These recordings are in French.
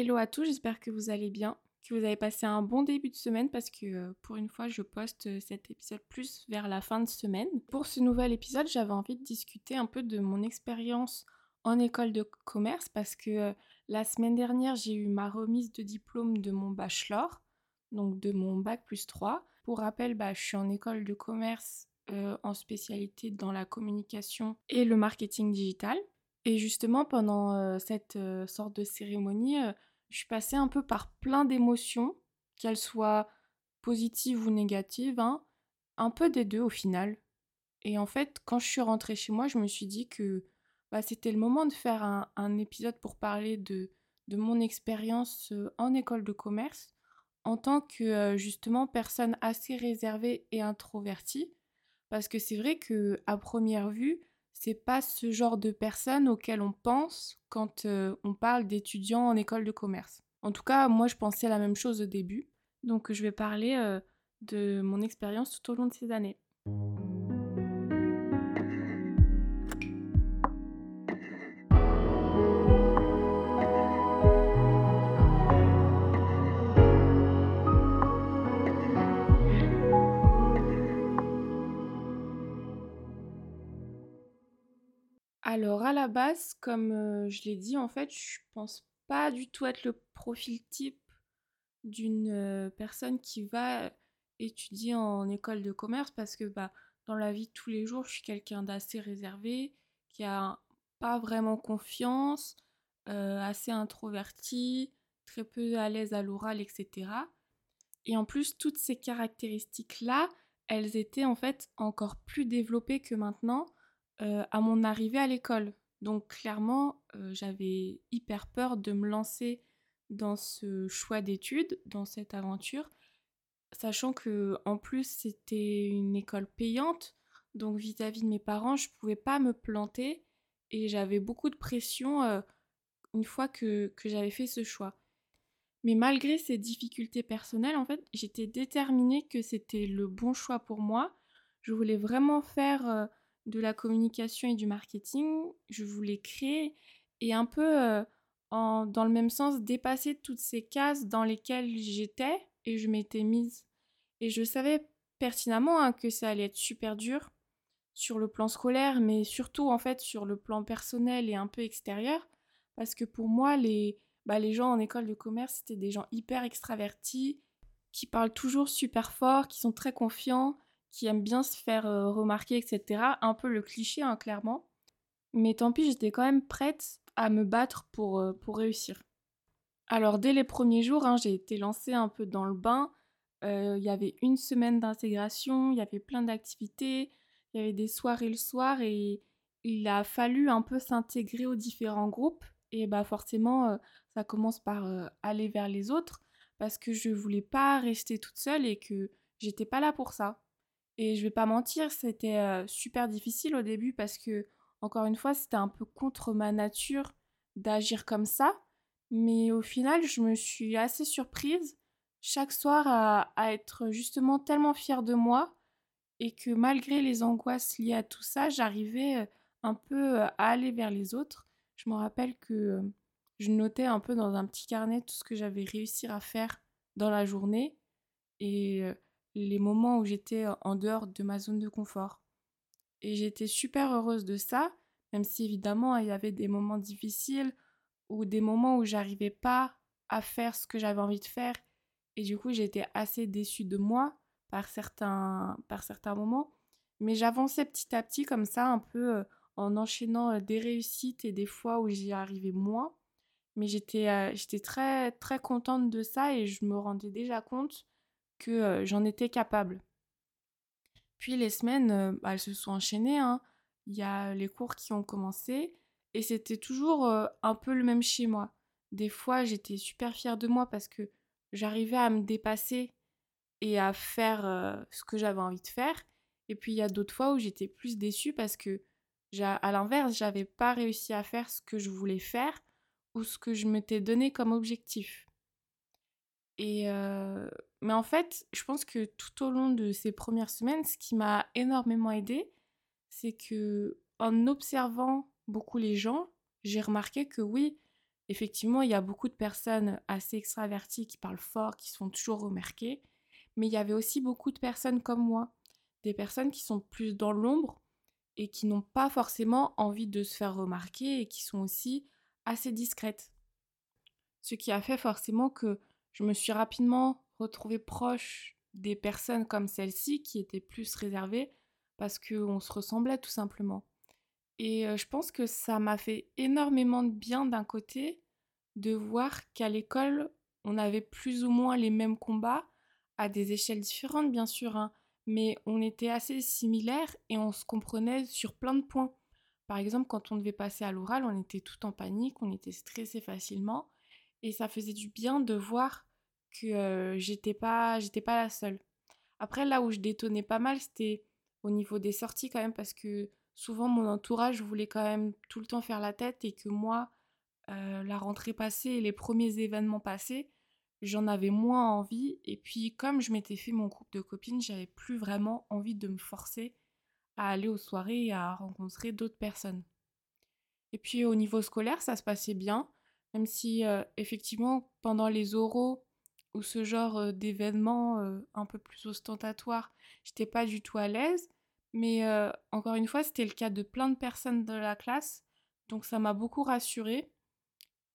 Hello à tous, j'espère que vous allez bien, que vous avez passé un bon début de semaine parce que euh, pour une fois je poste euh, cet épisode plus vers la fin de semaine. Pour ce nouvel épisode j'avais envie de discuter un peu de mon expérience en école de commerce parce que euh, la semaine dernière j'ai eu ma remise de diplôme de mon bachelor, donc de mon bac plus 3. Pour rappel, bah, je suis en école de commerce en spécialité dans la communication et le marketing digital. Et justement, pendant cette sorte de cérémonie, je suis passée un peu par plein d'émotions, qu'elles soient positives ou négatives, hein, un peu des deux au final. Et en fait, quand je suis rentrée chez moi, je me suis dit que bah, c'était le moment de faire un, épisode pour parler de, de mon expérience en école de commerce en tant que justement personne assez réservée et introvertie. Parce que c'est vrai que à première vue, c'est pas ce genre de personnes auxquelles on pense quand euh, on parle d'étudiants en école de commerce. En tout cas, moi je pensais la même chose au début. Donc je vais parler euh, de mon expérience tout au long de ces années. Alors à la base, comme je l'ai dit, en fait, je pense pas du tout être le profil type d'une personne qui va étudier en école de commerce parce que bah, dans la vie de tous les jours, je suis quelqu'un d'assez réservé, qui a pas vraiment confiance, assez introverti, très peu à l'aise à l'oral, etc. Et en plus, toutes ces caractéristiques-là, elles étaient en fait encore plus développées que maintenant euh, à mon arrivée à l'école. Donc clairement, euh, j'avais hyper peur de me lancer dans ce choix d'études, dans cette aventure, sachant que en plus c'était une école payante, donc vis-à-vis de mes parents, je pouvais pas me planter et j'avais beaucoup de pression euh, une fois que, que j'avais fait ce choix. Mais malgré ces difficultés personnelles, en fait, j'étais déterminée que c'était le bon choix pour moi. Je voulais vraiment faire de la communication et du marketing, je voulais créer et un peu euh, en, dans le même sens dépasser toutes ces cases dans lesquelles j'étais et je m'étais mise. Et je savais pertinemment hein, que ça allait être super dur sur le plan scolaire, mais surtout en fait sur le plan personnel et un peu extérieur, parce que pour moi, les, bah, les gens en école de commerce, c'était des gens hyper extravertis, qui parlent toujours super fort, qui sont très confiants, qui aime bien se faire remarquer, etc. Un peu le cliché, hein, clairement. Mais tant pis, j'étais quand même prête à me battre pour, pour réussir. Alors dès les premiers jours, hein, j'ai été lancée un peu dans le bain. Il y avait une semaine d'intégration, il y avait plein d'activités, il y avait des soirées le soir et il a fallu un peu s'intégrer aux différents groupes. Et bah forcément, ça commence par aller vers les autres parce que je voulais pas rester toute seule et que j'étais pas là pour ça. Et je vais pas mentir, c'était euh, super difficile au début parce que, encore une fois, c'était un peu contre ma nature d'agir comme ça. Mais au final, je me suis assez surprise chaque soir à, à, être justement tellement fière de moi et que malgré les angoisses liées à tout ça, j'arrivais euh, un peu euh, à aller vers les autres. Je me rappelle que je notais un peu dans un petit carnet tout ce que j'avais réussi à faire dans la journée et les moments où j'étais en dehors de ma zone de confort. Et j'étais super heureuse de ça, même si évidemment il y avait des moments difficiles ou des moments où j'arrivais pas à faire ce que j'avais envie de faire. Et du coup, j'étais assez déçue de moi par certains, par certains moments. Mais j'avançais petit à petit comme ça, un peu en enchaînant des réussites et des fois où j'y arrivais moins. Mais j'étais j'étais très, très contente de ça et je me rendais déjà compte que j'en étais capable. Puis les semaines, bah, elles se sont enchaînées. Hein. Il y a les cours qui ont commencé et c'était toujours un peu le même chez moi. Des fois, j'étais super fière de moi parce que j'arrivais à me dépasser et à faire ce que j'avais envie de faire. Et puis il y a d'autres fois où j'étais plus déçue parce que, à l'inverse, j'avais pas réussi à faire ce que je voulais faire ou ce que je m'étais donné comme objectif. Et mais en fait, je pense que tout au long de ces premières semaines, ce qui m'a énormément aidé, c'est que en observant beaucoup les gens, j'ai remarqué que oui, effectivement, il y a beaucoup de personnes assez extraverties qui parlent fort, qui sont toujours remarquées, mais il y avait aussi beaucoup de personnes comme moi, des personnes qui sont plus dans l'ombre et qui n'ont pas forcément envie de se faire remarquer et qui sont aussi assez discrètes. Ce qui a fait forcément que je me suis rapidement retrouvée proche des personnes comme celle-ci qui étaient plus réservées parce qu'on se ressemblait tout simplement. Et je pense que ça m'a fait énormément de bien d'un côté de voir qu'à l'école, on avait plus ou moins les mêmes combats, à des échelles différentes bien sûr, hein, mais on était assez similaires et on se comprenait sur plein de points. Par exemple, quand on devait passer à l'oral, on était tout en panique, on était stressé facilement, et ça faisait du bien de voir que j'étais pas, j'étais pas la seule. Après, là où je détonnais pas mal, c'était au niveau des sorties quand même, parce que souvent mon entourage voulait quand même tout le temps faire la tête et que moi, la rentrée passée et les premiers événements passés, j'en avais moins envie. Et puis, comme je m'étais fait mon groupe de copines, j'avais plus vraiment envie de me forcer à aller aux soirées et à rencontrer d'autres personnes. Et puis, au niveau scolaire, ça se passait bien, même si, effectivement, pendant les oraux ou ce genre d'événements un peu plus ostentatoires, j'étais pas du tout à l'aise. Mais encore une fois, c'était le cas de plein de personnes de la classe. Donc ça m'a beaucoup rassurée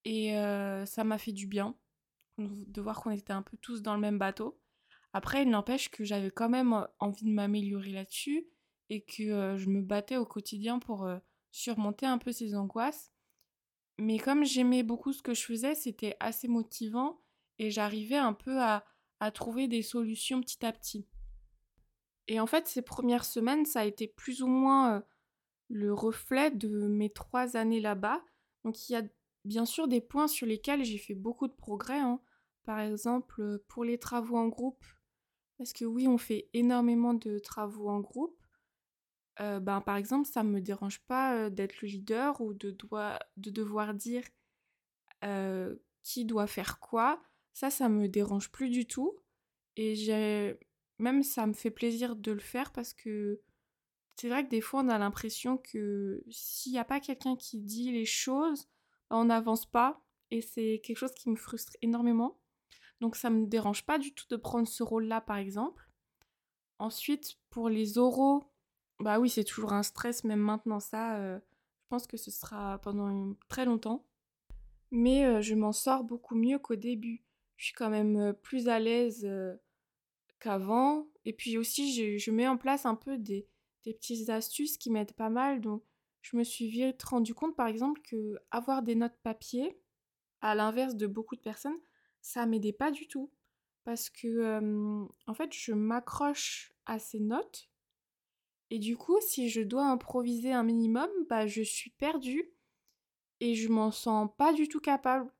et ça m'a fait du bien de voir qu'on était un peu tous dans le même bateau. Après, il n'empêche que j'avais quand même envie de m'améliorer là-dessus et que je me battais au quotidien pour surmonter un peu ces angoisses. Mais comme j'aimais beaucoup ce que je faisais, c'était assez motivant et j'arrivais un peu à, trouver des solutions petit à petit. Et en fait, ces premières semaines, ça a été plus ou moins le reflet de mes trois années là-bas. Donc il y a bien sûr des points sur lesquels j'ai fait beaucoup de progrès. Hein. Par exemple, pour les travaux en groupe, parce que oui, on fait énormément de travaux en groupe. ben, par exemple, ça ne me dérange pas d'être le leader ou de devoir dire qui doit faire quoi. Ça, ça me dérange plus du tout. Et j'ai même ça me fait plaisir de le faire parce que c'est vrai que des fois on a l'impression que s'il n'y a pas quelqu'un qui dit les choses, on n'avance pas et c'est quelque chose qui me frustre énormément. Donc ça me dérange pas du tout de prendre ce rôle-là par exemple. Ensuite, pour les oraux, bah oui, c'est toujours un stress même maintenant ça. Euh, je pense que ce sera pendant très longtemps. Mais euh, je m'en sors beaucoup mieux qu'au début. Je quand même plus à l'aise qu'avant. Et puis aussi, je, mets en place un peu des, des petites astuces qui m'aident pas mal. Donc je me suis vite rendu compte par exemple que avoir des notes papier, à l'inverse de beaucoup de personnes, ça m'aidait pas du tout. Parce que en fait, je m'accroche à ces notes. Et du coup, si je dois improviser un minimum, bah je suis perdue et je m'en sens pas du tout capable.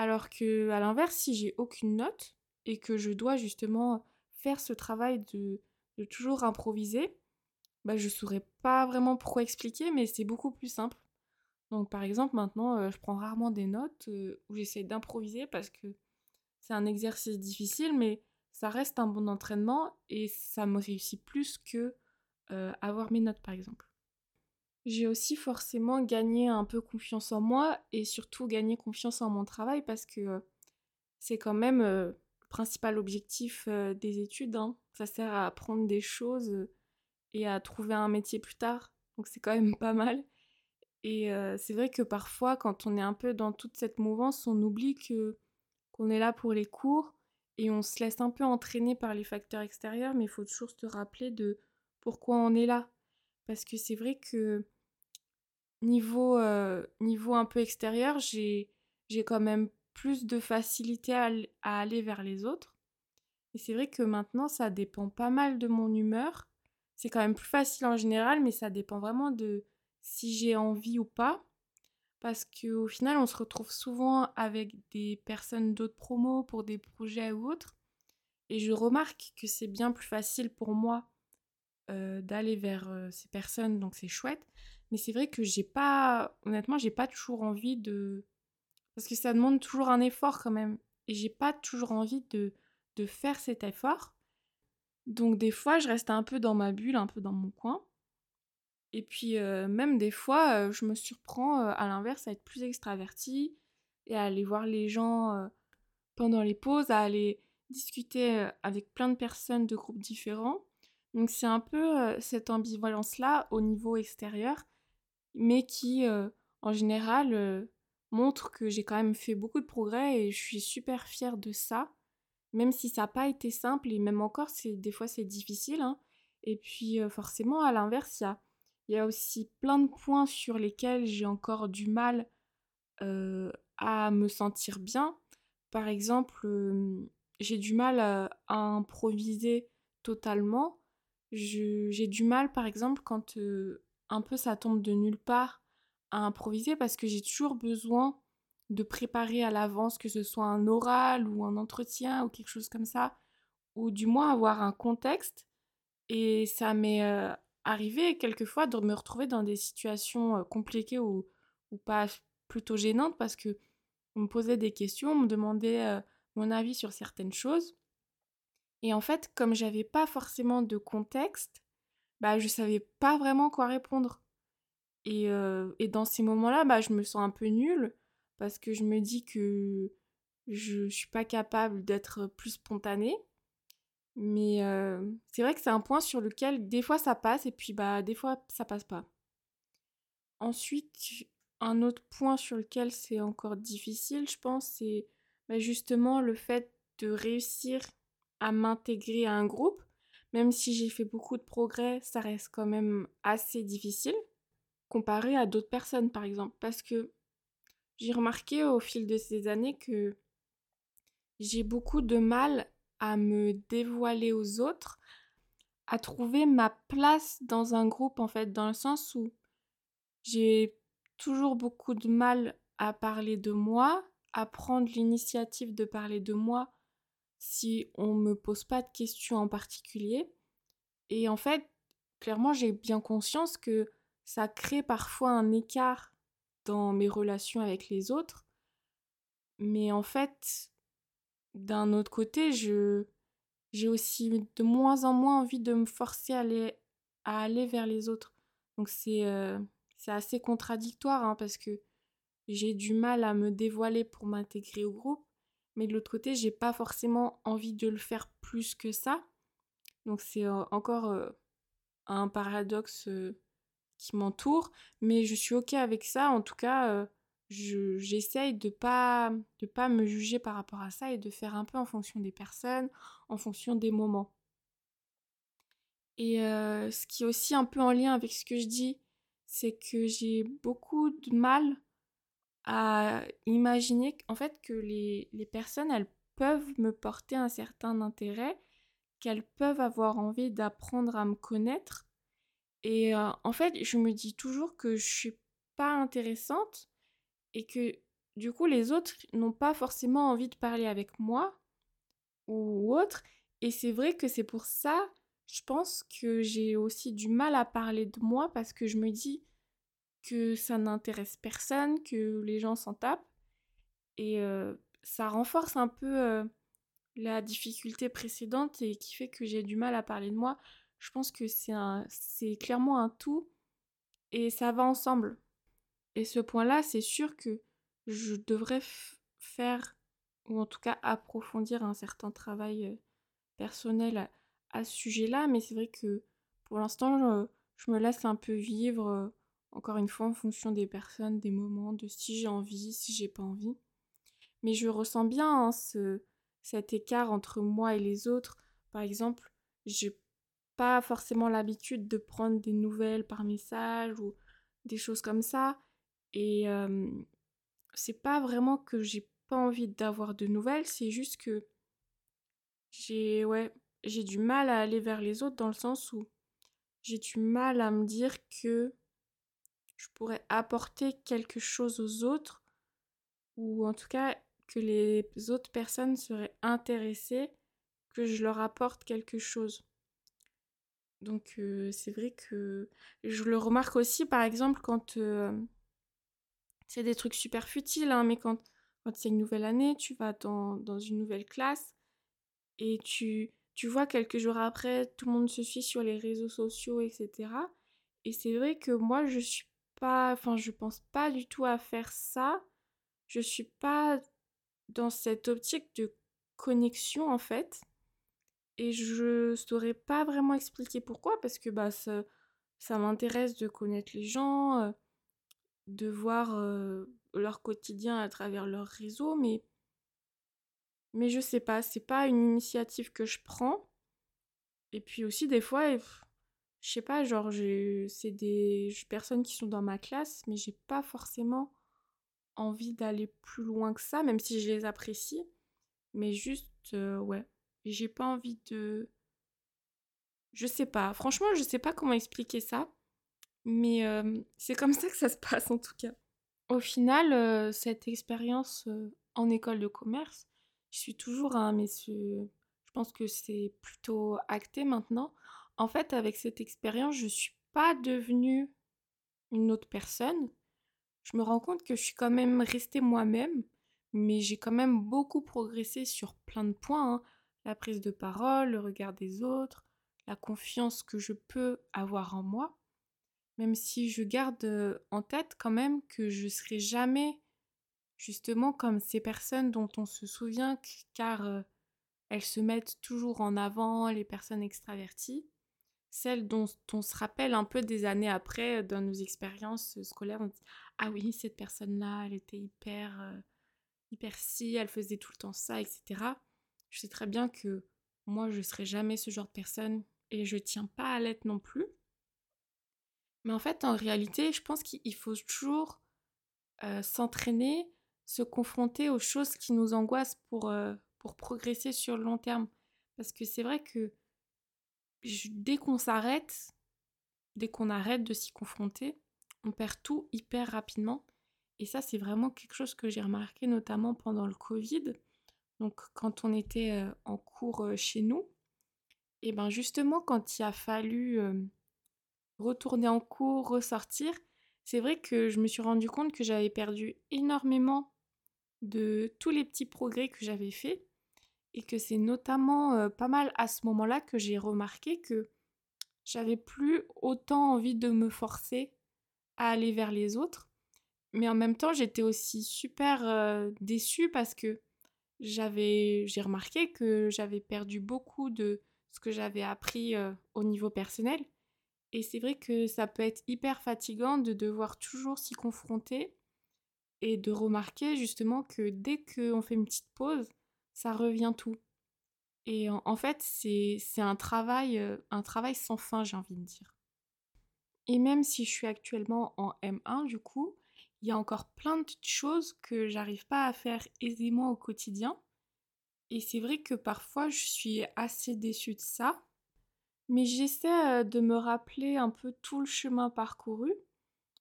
Alors que à l'inverse, si j'ai aucune note et que je dois justement faire ce travail de, toujours improviser, bah, je saurais pas vraiment pourquoi expliquer, mais c'est beaucoup plus simple. Donc par exemple maintenant, euh, je prends rarement des notes euh, où j'essaie d'improviser parce que c'est un exercice difficile, mais ça reste un bon entraînement et ça me réussit plus que euh, avoir mes notes par exemple. J'ai aussi forcément gagné un peu confiance en moi et surtout gagné confiance en mon travail parce que c'est quand même le principal objectif des études. Hein. Ça sert à apprendre des choses et à trouver un métier plus tard. Donc c'est quand même pas mal. Et c'est vrai que parfois, quand on est un peu dans toute cette mouvance, on oublie que qu'on est là pour les cours et on se laisse un peu entraîner par les facteurs extérieurs, mais il faut toujours se rappeler de pourquoi on est là. Parce que c'est vrai que niveau, niveau un peu extérieur, j'ai quand même plus de facilité à, à aller vers les autres. Et c'est vrai que maintenant, ça dépend pas mal de mon humeur c'est quand même plus facile en général, mais ça dépend vraiment de si j'ai envie ou pas. Parce qu'au final, on se retrouve souvent avec des personnes d'autres promos pour des projets ou autres. Et je remarque que c'est bien plus facile pour moi euh, d'aller vers euh, ces personnes, donc c'est chouette. Mais c'est vrai que j'ai pas, honnêtement, j'ai pas toujours envie de. Parce que ça demande toujours un effort quand même. Et j'ai pas toujours envie de, de faire cet effort. Donc des fois, je reste un peu dans ma bulle, un peu dans mon coin. Et puis même des fois, je me surprends à l'inverse à être plus extravertie et à aller voir les gens pendant les pauses, à aller discuter avec plein de personnes de groupes différents. Donc c'est un peu cette ambivalence-là au niveau extérieur, mais qui en général montre que j'ai quand même fait beaucoup de progrès et je suis super fière de ça, même si ça n'a pas été simple et même encore, des fois c'est difficile. Hein. Et puis forcément, à l'inverse, il y a, y a, aussi plein de points sur lesquels j'ai encore du mal à me sentir bien. Par exemple, j'ai du mal à, improviser totalement. J'ai du mal, par exemple, quand un peu ça tombe de nulle part, à improviser parce que j'ai toujours besoin de préparer à l'avance, que ce soit un oral ou un entretien ou quelque chose comme ça, ou du moins avoir un contexte. Et ça m'est arrivé quelquefois de me retrouver dans des situations compliquées ou, ou pas plutôt gênantes parce que on me posait des questions, on me demandait mon avis sur certaines choses. Et en fait, comme j'avais pas forcément de contexte, bah je savais pas vraiment quoi répondre. Et, et dans ces moments-là, bah, je me sens un peu nulle parce que je me dis que je suis pas capable d'être plus spontanée. Mais c'est vrai que c'est un point sur lequel des fois ça passe et puis bah des fois ça passe pas. Ensuite, un autre point sur lequel c'est encore difficile, je pense, c'est bah, justement le fait de réussir à m'intégrer à un groupe. Même si j'ai fait beaucoup de progrès, ça reste quand même assez difficile comparé à d'autres personnes, par exemple. Parce que j'ai remarqué au fil de ces années que j'ai beaucoup de mal à me dévoiler aux autres, à trouver ma place dans un groupe, en fait, dans le sens où j'ai toujours beaucoup de mal à parler de moi, à prendre l'initiative de parler de moi si on me pose pas de questions en particulier. Et en fait, clairement, j'ai bien conscience que ça crée parfois un écart dans mes relations avec les autres. Mais en fait, d'un autre côté, je j'ai aussi de moins en moins envie de me forcer à aller, à aller vers les autres. Donc c'est euh, assez contradictoire hein, parce que j'ai du mal à me dévoiler pour m'intégrer au groupe, mais de l'autre côté, j'ai pas forcément envie de le faire plus que ça. Donc c'est euh, encore euh, un paradoxe euh, qui m'entoure, mais je suis ok avec ça. En tout cas, j'essaye de pas de pas me juger par rapport à ça et de faire un peu en fonction des personnes, en fonction des moments. Et ce qui est aussi un peu en lien avec ce que je dis, c'est que j'ai beaucoup de mal à imaginer en fait que les, personnes elles peuvent me porter un certain intérêt, qu'elles peuvent avoir envie d'apprendre à me connaître. Et euh, en fait, je me dis toujours que je suis pas intéressante et que du coup les autres n'ont pas forcément envie de parler avec moi ou autre. Et c'est vrai que c'est pour ça je pense que j'ai aussi du mal à parler de moi parce que je me dis que ça n'intéresse personne, que les gens s'en tapent. Et euh, ça renforce un peu euh, la difficulté précédente et qui fait que j'ai du mal à parler de moi. Je pense que c'est, clairement un tout et ça va ensemble. Et ce point-là, c'est sûr que je devrais faire, ou en tout cas approfondir un certain travail euh, personnel à ce sujet-là, mais c'est vrai que pour l'instant, je, me laisse un peu vivre, encore une fois, en fonction des personnes, des moments, de si j'ai envie, si j'ai pas envie. Mais je ressens bien hein, ce, cet écart entre moi et les autres. Par exemple, j'ai pas forcément l'habitude de prendre des nouvelles par message ou des choses comme ça. Et c'est pas vraiment que j'ai pas envie d'avoir de nouvelles, c'est juste que j'ai ouais, j'ai du mal à aller vers les autres dans le sens où j'ai du mal à me dire que je pourrais apporter quelque chose aux autres ou en tout cas que les autres personnes seraient intéressées que je leur apporte quelque chose. Donc euh, c'est vrai que je le remarque aussi par exemple quand euh, c'est des trucs super futiles, hein, mais quand, quand c'est une nouvelle année, tu vas dans, dans une nouvelle classe et tu, tu vois, quelques jours après, tout le monde se suit sur les réseaux sociaux, etc. Et c'est vrai que moi, je suis pas, enfin, je pense pas du tout à faire ça. je suis pas dans cette optique de connexion en fait. Et je saurais pas vraiment expliquer pourquoi, parce que bah, ça, m'intéresse de connaître les gens, euh, de voir euh, leur quotidien à travers leur réseau, mais, mais je sais pas, c'est pas une initiative que je prends. Et puis aussi, des fois, je sais pas, genre, c'est des personnes qui sont dans ma classe, mais j'ai pas forcément envie d'aller plus loin que ça, même si je les apprécie. Mais juste, euh, ouais, j'ai pas envie de. Je sais pas. Franchement, je sais pas comment expliquer ça. Mais euh, c'est comme ça que ça se passe en tout cas. Au final, euh, cette expérience en école de commerce, je suis toujours un, mais je pense que c'est plutôt acté maintenant. En fait, avec cette expérience, je suis pas devenue une autre personne. Je me rends compte que je suis quand même restée moi-même, mais j'ai quand même beaucoup progressé sur plein de points. Hein. La prise de parole, le regard des autres, la confiance que je peux avoir en moi. Même si je garde euh, en tête quand même que je serai jamais justement comme ces personnes dont on se souvient car euh, elles se mettent toujours en avant, les personnes extraverties celle dont on se rappelle un peu des années après dans nos expériences scolaires. On dit, ah oui, cette personne-là, elle était hyper, euh, hyper si, elle faisait tout le temps ça, etc. Je sais très bien que moi, je ne serai jamais ce genre de personne et je tiens pas à l'être non plus. Mais en fait, en réalité, je pense qu'il faut toujours euh, s'entraîner, se confronter aux choses qui nous angoissent pour, euh, pour progresser sur le long terme. Parce que c'est vrai que dès qu'on s'arrête, dès qu'on arrête de s'y confronter, on perd tout hyper rapidement. Et ça, c'est vraiment quelque chose que j'ai remarqué notamment pendant le Covid. Donc, quand on était euh, en cours euh, chez nous, et ben justement, quand il a fallu euh, retourner en cours, ressortir, c'est vrai que je me suis rendu compte que j'avais perdu énormément de tous les petits progrès que j'avais faits et que c'est notamment pas mal à ce moment-là que j'ai remarqué que j'avais plus autant envie de me forcer à aller vers les autres. Mais en même temps, j'étais aussi super déçue parce que j'avais j'ai remarqué que j'avais perdu beaucoup de ce que j'avais appris au niveau personnel. Et c'est vrai que ça peut être hyper fatigant de devoir toujours s'y confronter et de remarquer justement que dès qu'on fait une petite pause, ça revient tout. Et en, fait, c'est un travail, euh, un travail sans fin, j'ai envie de dire. Et même si je suis actuellement en M1, du coup, il y a encore plein de choses que j'arrive pas à faire aisément au quotidien. Et c'est vrai que parfois, je suis assez déçue de ça. Mais j'essaie euh, de me rappeler un peu tout le chemin parcouru.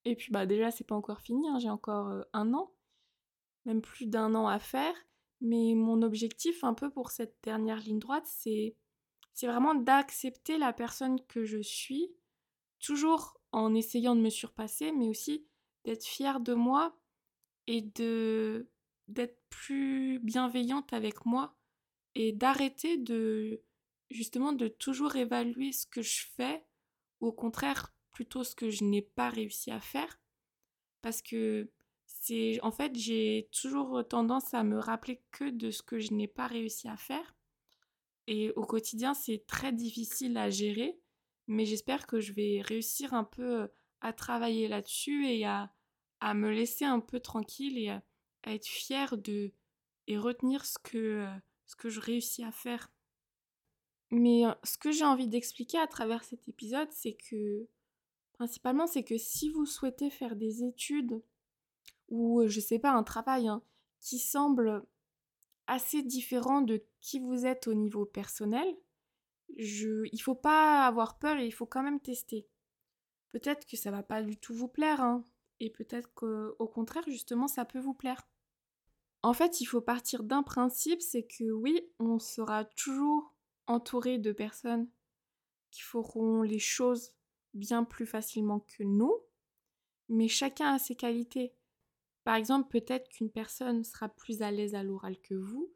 Et puis, bah, déjà, c'est pas encore fini, hein, j'ai encore euh, un an, même plus d'un an à faire. Mais mon objectif un peu pour cette dernière ligne droite, c'est c'est vraiment d'accepter la personne que je suis, toujours en essayant de me surpasser, mais aussi d'être fière de moi et de d'être plus bienveillante avec moi et d'arrêter de justement de toujours évaluer ce que je fais ou au contraire plutôt ce que je n'ai pas réussi à faire. Parce que c'est en fait j'ai toujours tendance à me rappeler que de ce que je n'ai pas réussi à faire. Et au quotidien c'est très difficile à gérer mais j'espère que je vais réussir un peu à travailler là-dessus et à, à, me laisser un peu tranquille et à, être fière de et retenir ce que ce que je réussis à faire. Mais ce que j'ai envie d'expliquer à travers cet épisode c'est que principalement c'est que si vous souhaitez faire des études ou je sais pas, un travail hein, qui semble assez différent de qui vous êtes au niveau personnel, je, il faut pas avoir peur et il faut quand même tester. Peut-être que ça va pas du tout vous plaire, hein, et peut-être qu'au contraire, justement, ça peut vous plaire. En fait, il faut partir d'un principe, c'est que oui, on sera toujours entouré de personnes qui feront les choses bien plus facilement que nous, mais chacun a ses qualités. Par exemple, peut-être qu'une personne sera plus à l'aise à l'oral que vous,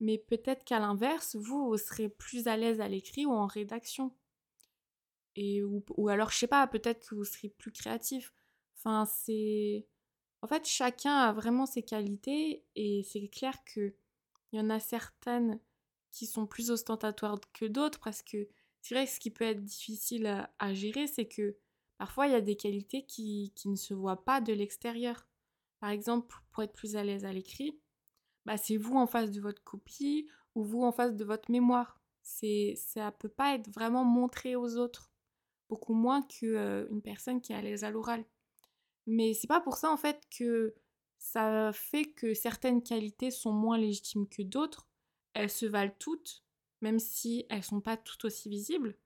mais peut-être qu'à l'inverse, vous, serez plus à l'aise à l'écrit ou en rédaction. Ou, alors, je sais pas, peut-être que vous serez plus créatif. Enfin. En fait, chacun a vraiment ses qualités et c'est clair que il y en a certaines qui sont plus ostentatoires que d'autres parce que c'est vrai que ce qui peut être difficile à, gérer, c'est que parfois il y a des qualités qui ne se voient pas de l'extérieur. Par exemple, pour être plus à l'aise à l'écrit, bah, c'est vous en face de votre copie ou vous en face de votre mémoire. C'est, ça peut pas être vraiment montré aux autres, beaucoup moins qu'une euh, personne qui est à l'aise à l'oral. Mais c'est pas pour ça en fait que ça fait que certaines qualités sont moins légitimes que d'autres. Elles se valent toutes, même si elles sont pas toutes aussi visibles.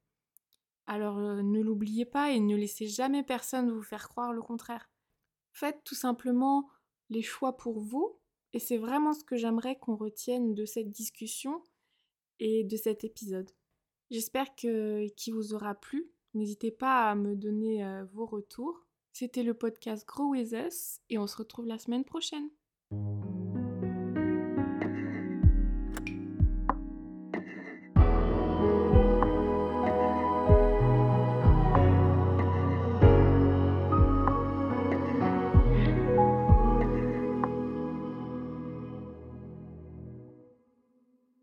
Alors euh, ne l'oubliez pas et ne laissez jamais personne vous faire croire le contraire. Faites tout simplement les choix pour vous et c'est vraiment ce que j'aimerais qu'on retienne de cette discussion et de cet épisode. J'espère qu'il vous aura plu. N'hésitez pas à me donner euh, vos retours. C'était le podcast Grow With Us et on se retrouve la semaine prochaine.